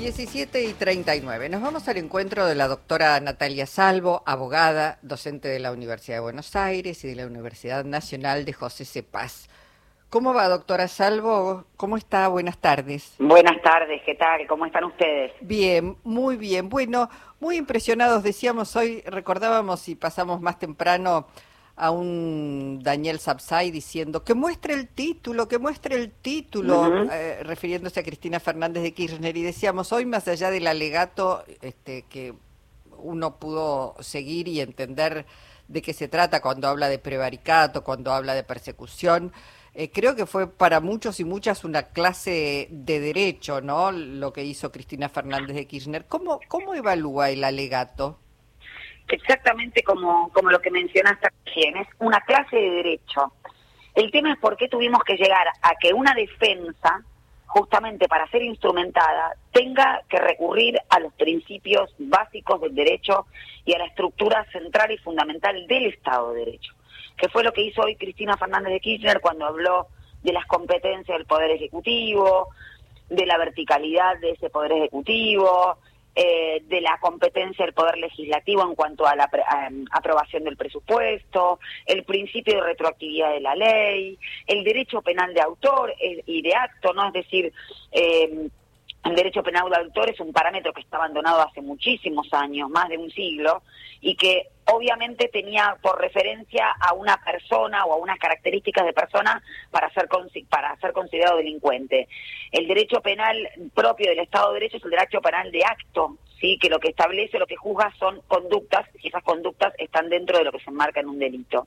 17 y 39. Nos vamos al encuentro de la doctora Natalia Salvo, abogada, docente de la Universidad de Buenos Aires y de la Universidad Nacional de José Cepaz. ¿Cómo va, doctora Salvo? ¿Cómo está? Buenas tardes. Buenas tardes, ¿qué tal? ¿Cómo están ustedes? Bien, muy bien. Bueno, muy impresionados, decíamos hoy, recordábamos y pasamos más temprano a un Daniel Sapsay diciendo que muestre el título, que muestre el título, eh, refiriéndose a Cristina Fernández de Kirchner. Y decíamos, hoy más allá del alegato este, que uno pudo seguir y entender de qué se trata cuando habla de prevaricato, cuando habla de persecución, eh, creo que fue para muchos y muchas una clase de derecho, ¿no? Lo que hizo Cristina Fernández de Kirchner. ¿Cómo, cómo evalúa el alegato? Exactamente como, como lo que mencionaste recién, es una clase de derecho. El tema es por qué tuvimos que llegar a que una defensa, justamente para ser instrumentada, tenga que recurrir a los principios básicos del derecho y a la estructura central y fundamental del Estado de Derecho que fue lo que hizo hoy Cristina Fernández de Kirchner cuando habló de las competencias del Poder Ejecutivo, de la verticalidad de ese Poder Ejecutivo, eh, de la competencia del Poder Legislativo en cuanto a la em, aprobación del presupuesto, el principio de retroactividad de la ley, el derecho penal de autor y de acto, ¿no? Es decir, eh, el derecho penal de autor es un parámetro que está abandonado hace muchísimos años, más de un siglo, y que obviamente tenía por referencia a una persona o a unas características de persona para ser, para ser considerado delincuente. El derecho penal propio del Estado de Derecho es el derecho penal de acto, ¿sí? que lo que establece, lo que juzga son conductas, y esas conductas están dentro de lo que se enmarca en un delito.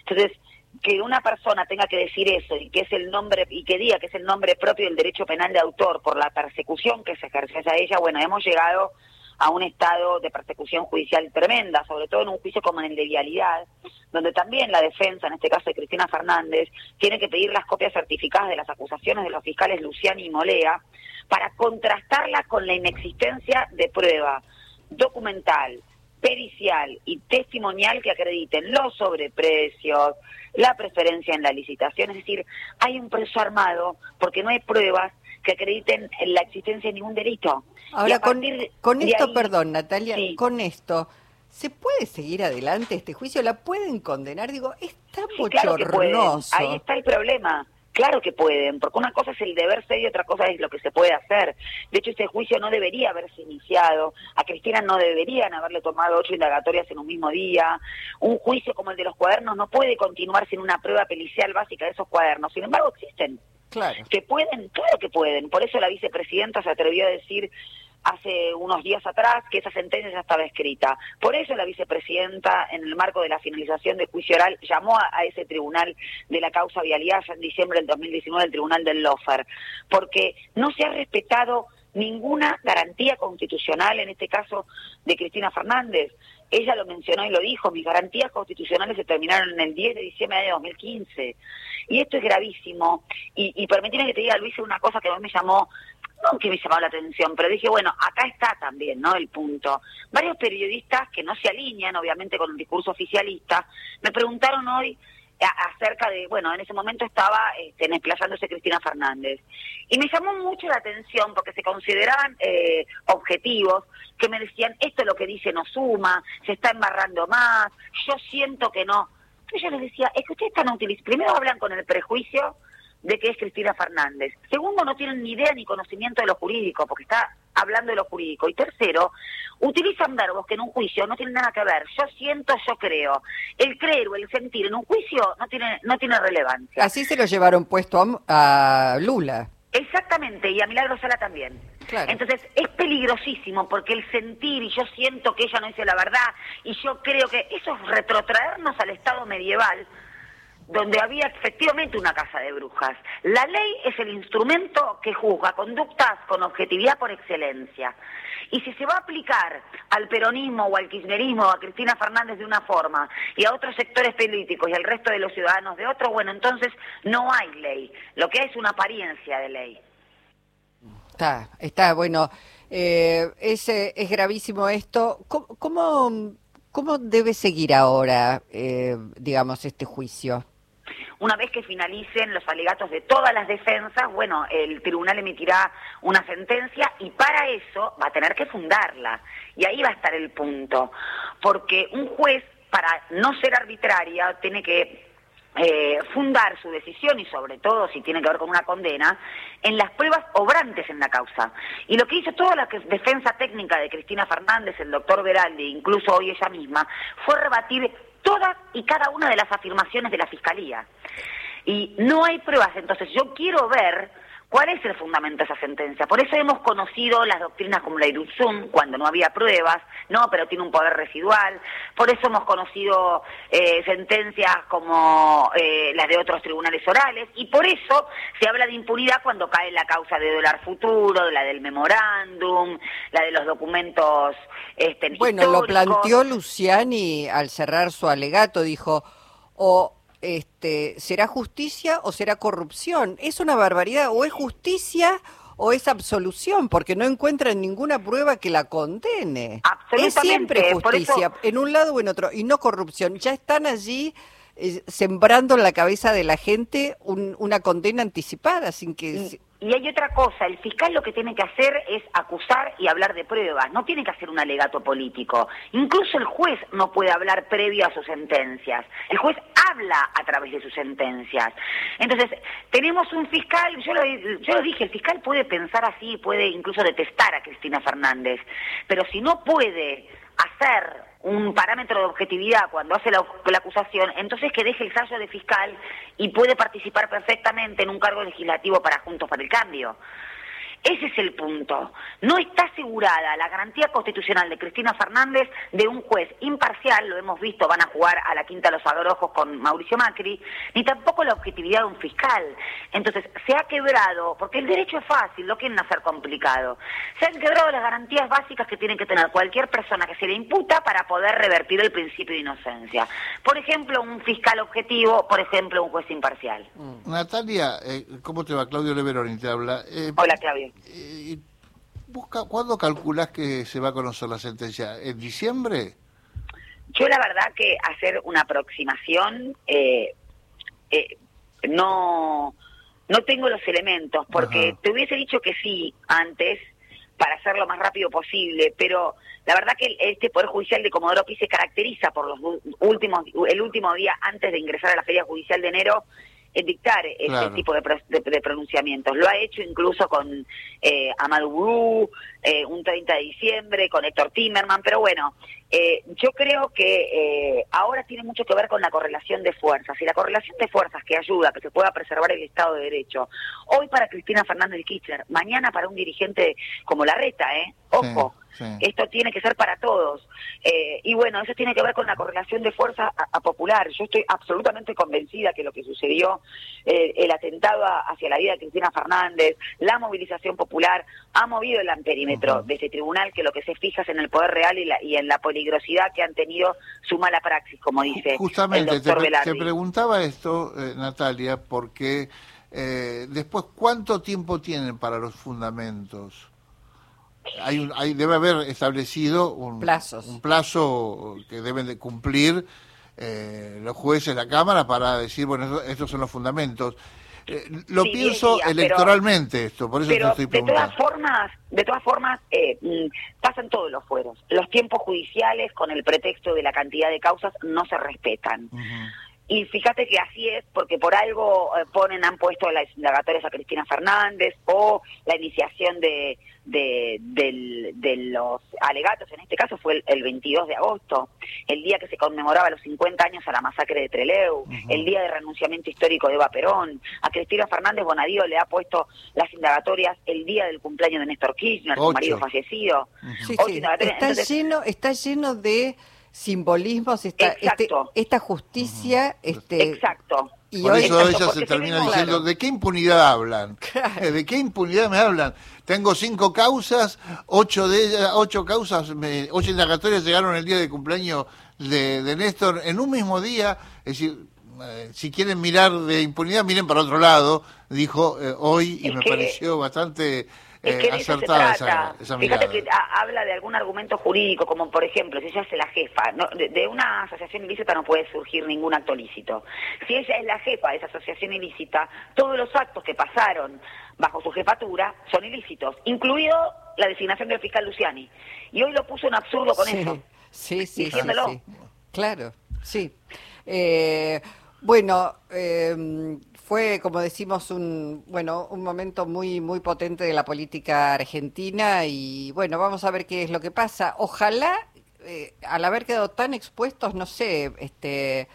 Entonces, que una persona tenga que decir eso y que es el nombre y que diga que es el nombre propio del derecho penal de autor por la persecución que se ejerce a ella, bueno, hemos llegado a un estado de persecución judicial tremenda, sobre todo en un juicio como en el de vialidad, donde también la defensa, en este caso de Cristina Fernández, tiene que pedir las copias certificadas de las acusaciones de los fiscales Luciani y Molea para contrastarlas con la inexistencia de prueba documental, pericial y testimonial que acrediten los sobreprecios, la preferencia en la licitación. Es decir, hay un preso armado porque no hay pruebas que acrediten la existencia de ningún delito. Ahora, con, con esto, perdón, Natalia, con esto, ¿se puede seguir adelante este juicio? ¿La pueden condenar? Digo, está tan Ahí está el problema. Claro que pueden, porque una cosa es el deber ser y otra cosa es lo que se puede hacer. De hecho, este juicio no debería haberse iniciado. A Cristina no deberían haberle tomado ocho indagatorias en un mismo día. Un juicio como el de los cuadernos no puede continuar sin una prueba pericial básica de esos cuadernos. Sin embargo, existen. Claro. Que pueden, claro que pueden. Por eso la vicepresidenta se atrevió a decir hace unos días atrás que esa sentencia ya estaba escrita. Por eso la vicepresidenta, en el marco de la finalización del juicio oral, llamó a, ese tribunal de la causa vialidad en diciembre del 2019, el tribunal del Lofer, porque no se ha respetado ninguna garantía constitucional, en este caso de Cristina Fernández. Ella lo mencionó y lo dijo, mis garantías constitucionales se terminaron en el 10 de diciembre de 2015. Y esto es gravísimo. Y, y que te diga, Luis, una cosa que a mí me llamó que me llamó la atención, pero dije, bueno, acá está también, ¿no? El punto. Varios periodistas que no se alinean, obviamente, con el discurso oficialista, me preguntaron hoy acerca de, bueno, en ese momento estaba este, desplazándose Cristina Fernández. Y me llamó mucho la atención porque se consideraban eh, objetivos que me decían, esto es lo que dice no suma, se está embarrando más, yo siento que no. Entonces yo les decía, es que ustedes están utilizando, primero hablan con el prejuicio de que es Cristina Fernández. Segundo, no tienen ni idea ni conocimiento de lo jurídico, porque está hablando de lo jurídico. Y tercero, utilizan verbos que en un juicio no tienen nada que ver. Yo siento, yo creo. El creer o el sentir en un juicio no tiene, no tiene relevancia. Así se lo llevaron puesto a, Lula. Exactamente, y a Milagro Sala también. Entonces es peligrosísimo porque el sentir y yo siento que ella no dice la verdad y yo creo que eso es retrotraernos al estado medieval donde había efectivamente una casa de brujas. La ley es el instrumento que juzga conductas con objetividad por excelencia. Y si se va a aplicar al peronismo o al kirchnerismo o a Cristina Fernández de una forma y a otros sectores políticos y al resto de los ciudadanos de otro, bueno, entonces no hay ley. Lo que hay es una apariencia de ley. Está, está, bueno. Eh, es, es gravísimo esto. ¿Cómo, cómo, debe seguir ahora, eh, digamos, este juicio? Una vez que finalicen los alegatos de todas las defensas, bueno, el tribunal emitirá una sentencia y para eso va a tener que fundarla. Y ahí va a estar el punto. Porque un juez, para no ser arbitraria, tiene que eh, fundar su decisión y sobre todo si tiene que ver con una condena en las pruebas obrantes en la causa. Y lo que hizo toda la defensa técnica de Cristina Fernández, el doctor Veraldi, incluso hoy ella misma, fue rebatir todas y cada una de las afirmaciones de la Fiscalía. Y no hay pruebas, entonces yo quiero ver ¿Cuál es el fundamento de esa sentencia? Por eso hemos conocido las doctrinas como la Iruzum, cuando no había pruebas, no, pero tiene un poder residual. Por eso hemos conocido eh, sentencias como eh, las de otros tribunales orales. Y por eso se habla de impunidad cuando cae la causa de dólar futuro, la del memorándum, la de los documentos este, Bueno, lo planteó Luciani al cerrar su alegato, dijo, o este, ¿será justicia o será corrupción? Es una barbaridad, o es justicia o es absolución, porque no encuentran ninguna prueba que la condene. Es siempre justicia, en un lado o en otro, y no corrupción. Ya están allí eh, sembrando en la cabeza de la gente una condena anticipada sin que... Y hay otra cosa, el fiscal lo que tiene que hacer es acusar y hablar de pruebas, no tiene que hacer un alegato político. Incluso el juez no puede hablar previo a sus sentencias. El juez habla a través de sus sentencias. Entonces, tenemos un fiscal, yo lo, yo lo dije, el fiscal puede pensar así, puede incluso detestar a Cristina Fernández, pero si no puede hacer un parámetro de objetividad cuando hace la, acusación, entonces que deje el sallo de fiscal y puede participar perfectamente en un cargo legislativo para Juntos para el Cambio. Ese es el punto. No está asegurada la garantía constitucional de Cristina Fernández de un juez imparcial, lo hemos visto, van a jugar a la quinta los adorojos con Mauricio Macri, ni tampoco la objetividad de un fiscal. Entonces, se ha quebrado, porque el derecho es fácil, no quieren hacer complicado, se han quebrado las garantías básicas que tiene que tener cualquier persona que se le imputa para poder revertir el principio de inocencia. Por ejemplo, un fiscal objetivo, por ejemplo, un juez imparcial. Natalia, eh, ¿cómo te va? Claudio Leveroni te habla. Eh, Hola, Claudio. Eh, busca, ¿Cuándo calculás que se va a conocer la sentencia? ¿En diciembre? Yo la verdad que hacer una aproximación eh, eh, no no tengo los elementos porque te hubiese dicho que sí antes para hacerlo lo más rápido posible, pero la verdad que este Poder Judicial de Comodoro Pi se caracteriza por los últimos el último día antes de ingresar a la Feria Judicial de enero en dictar ese tipo de, de, pronunciamientos. Lo ha hecho incluso con eh, Amadou eh, un 30 de diciembre, con Héctor Timerman, pero bueno, eh, yo creo que eh, ahora tiene mucho que ver con la correlación de fuerzas, y la correlación de fuerzas que ayuda a que se pueda preservar el Estado de Derecho, hoy para Cristina Fernández de Kirchner, mañana para un dirigente como Larreta, ¿eh? Ojo. Esto tiene que ser para todos. Eh, y bueno, eso tiene que ver con la correlación de fuerza a, popular. Yo estoy absolutamente convencida que lo que sucedió, eh, el atentado hacia la vida de Cristina Fernández, la movilización popular, ha movido el amperímetro de ese tribunal que lo que se fija es en el poder real y, y en la peligrosidad que han tenido su mala praxis, como dice Justamente, el doctor te, te preguntaba esto, eh, Natalia, porque después, ¿cuánto tiempo tienen para los fundamentos? Hay, hay debe haber establecido un, un plazo que deben de cumplir eh, los jueces de la Cámara para decir, bueno, estos son los fundamentos. Eh, lo pienso electoralmente esto, por eso te estoy preguntando. De todas formas, de todas formas eh, mm, pasan todos los fueros. Los tiempos judiciales, con el pretexto de la cantidad de causas, no se respetan. Y fíjate que así es, porque por algo eh, ponen, han puesto las indagatorias a Cristina Fernández o la iniciación de, de, los alegatos, en este caso fue el, 22 de agosto, el día que se conmemoraba los 50 años a la masacre de Treleu, el día de renunciamiento histórico de Eva Perón. A Cristina Fernández Bonadío le ha puesto las indagatorias el día del cumpleaños de Néstor Kirchner, su marido fallecido. Está, lleno, está lleno de simbolismos, esta, este, esta justicia. este, Exacto. Y Por eso ella se termina diciendo, ¿de qué impunidad hablan? Eh, ¿De qué impunidad me hablan? Tengo cinco causas, ocho de ellas, ocho causas, ocho indagatorias llegaron el día de cumpleaños de, de Néstor en un mismo día. Es decir, eh, si quieren mirar de impunidad, miren para otro lado, dijo eh, hoy, y me pareció bastante eh, acertada esa, Fíjate que habla de algún argumento jurídico, como por ejemplo, si ella es la jefa, de, una asociación ilícita no puede surgir ningún acto lícito. Si ella es la jefa de esa asociación ilícita, todos los actos que pasaron bajo su jefatura son ilícitos, incluido la designación del fiscal Luciani. Y hoy lo puso en absurdo con eso. Sí, sí, sí, Claro, sí. Eh, bueno, eh, fue, como decimos, un bueno un momento muy muy potente de la política argentina y bueno, vamos a ver qué es lo que pasa. Ojalá, eh, al haber quedado tan expuestos, no sé, este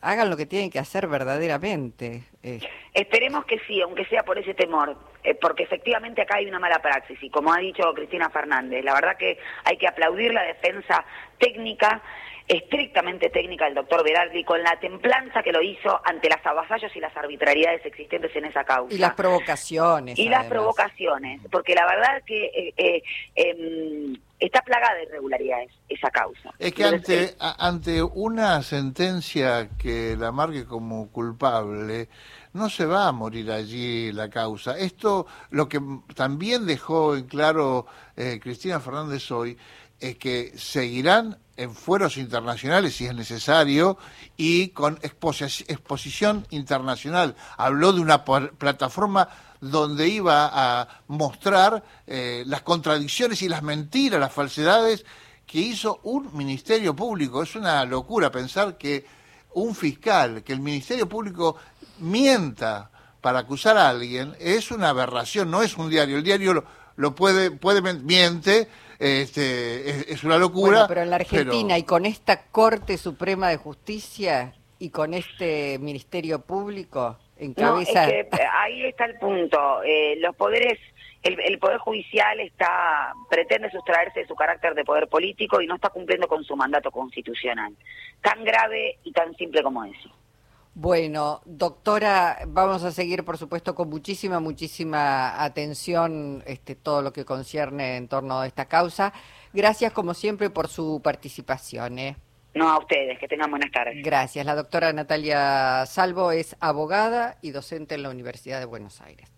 hagan lo que tienen que hacer verdaderamente. Eh. Esperemos que sí, aunque sea por ese temor, eh, porque efectivamente acá hay una mala praxis y como ha dicho Cristina Fernández, la verdad que hay que aplaudir la defensa técnica estrictamente técnica del doctor Berardi con la templanza que lo hizo ante las avasallos y las arbitrariedades existentes en esa causa. Y las provocaciones. Y las provocaciones, porque la verdad que eh, eh, em, está plagada de irregularidades esa causa. Es que ante, ante una sentencia que la marque como culpable, no se va a morir allí la causa. Esto, lo que también dejó en claro eh, Cristina Fernández hoy, es que seguirán en fueros internacionales si es necesario y con exposición internacional. Habló de una plataforma donde iba a mostrar eh, las contradicciones y las mentiras, las falsedades que hizo un ministerio público. Es una locura pensar que un fiscal, que el ministerio público mienta para acusar a alguien, es una aberración, no es un diario. El diario lo, lo puede, puede miente, este, es, una locura. pero en la Argentina y con esta Corte Suprema de Justicia y con este Ministerio Público en cabeza. Eh, ahí está el punto. Eh, los poderes, el, el, poder judicial está pretende sustraerse de su carácter de poder político y no está cumpliendo con su mandato constitucional. Tan grave y tan simple como eso. Bueno, doctora, vamos a seguir, por supuesto, con muchísima, muchísima atención este, todo lo que concierne en torno a esta causa. Gracias, como siempre, por su participación. ¿eh? No, a ustedes, que tengan buenas tardes. Gracias. La doctora Natalia Salvo es abogada y docente en la Universidad de Buenos Aires.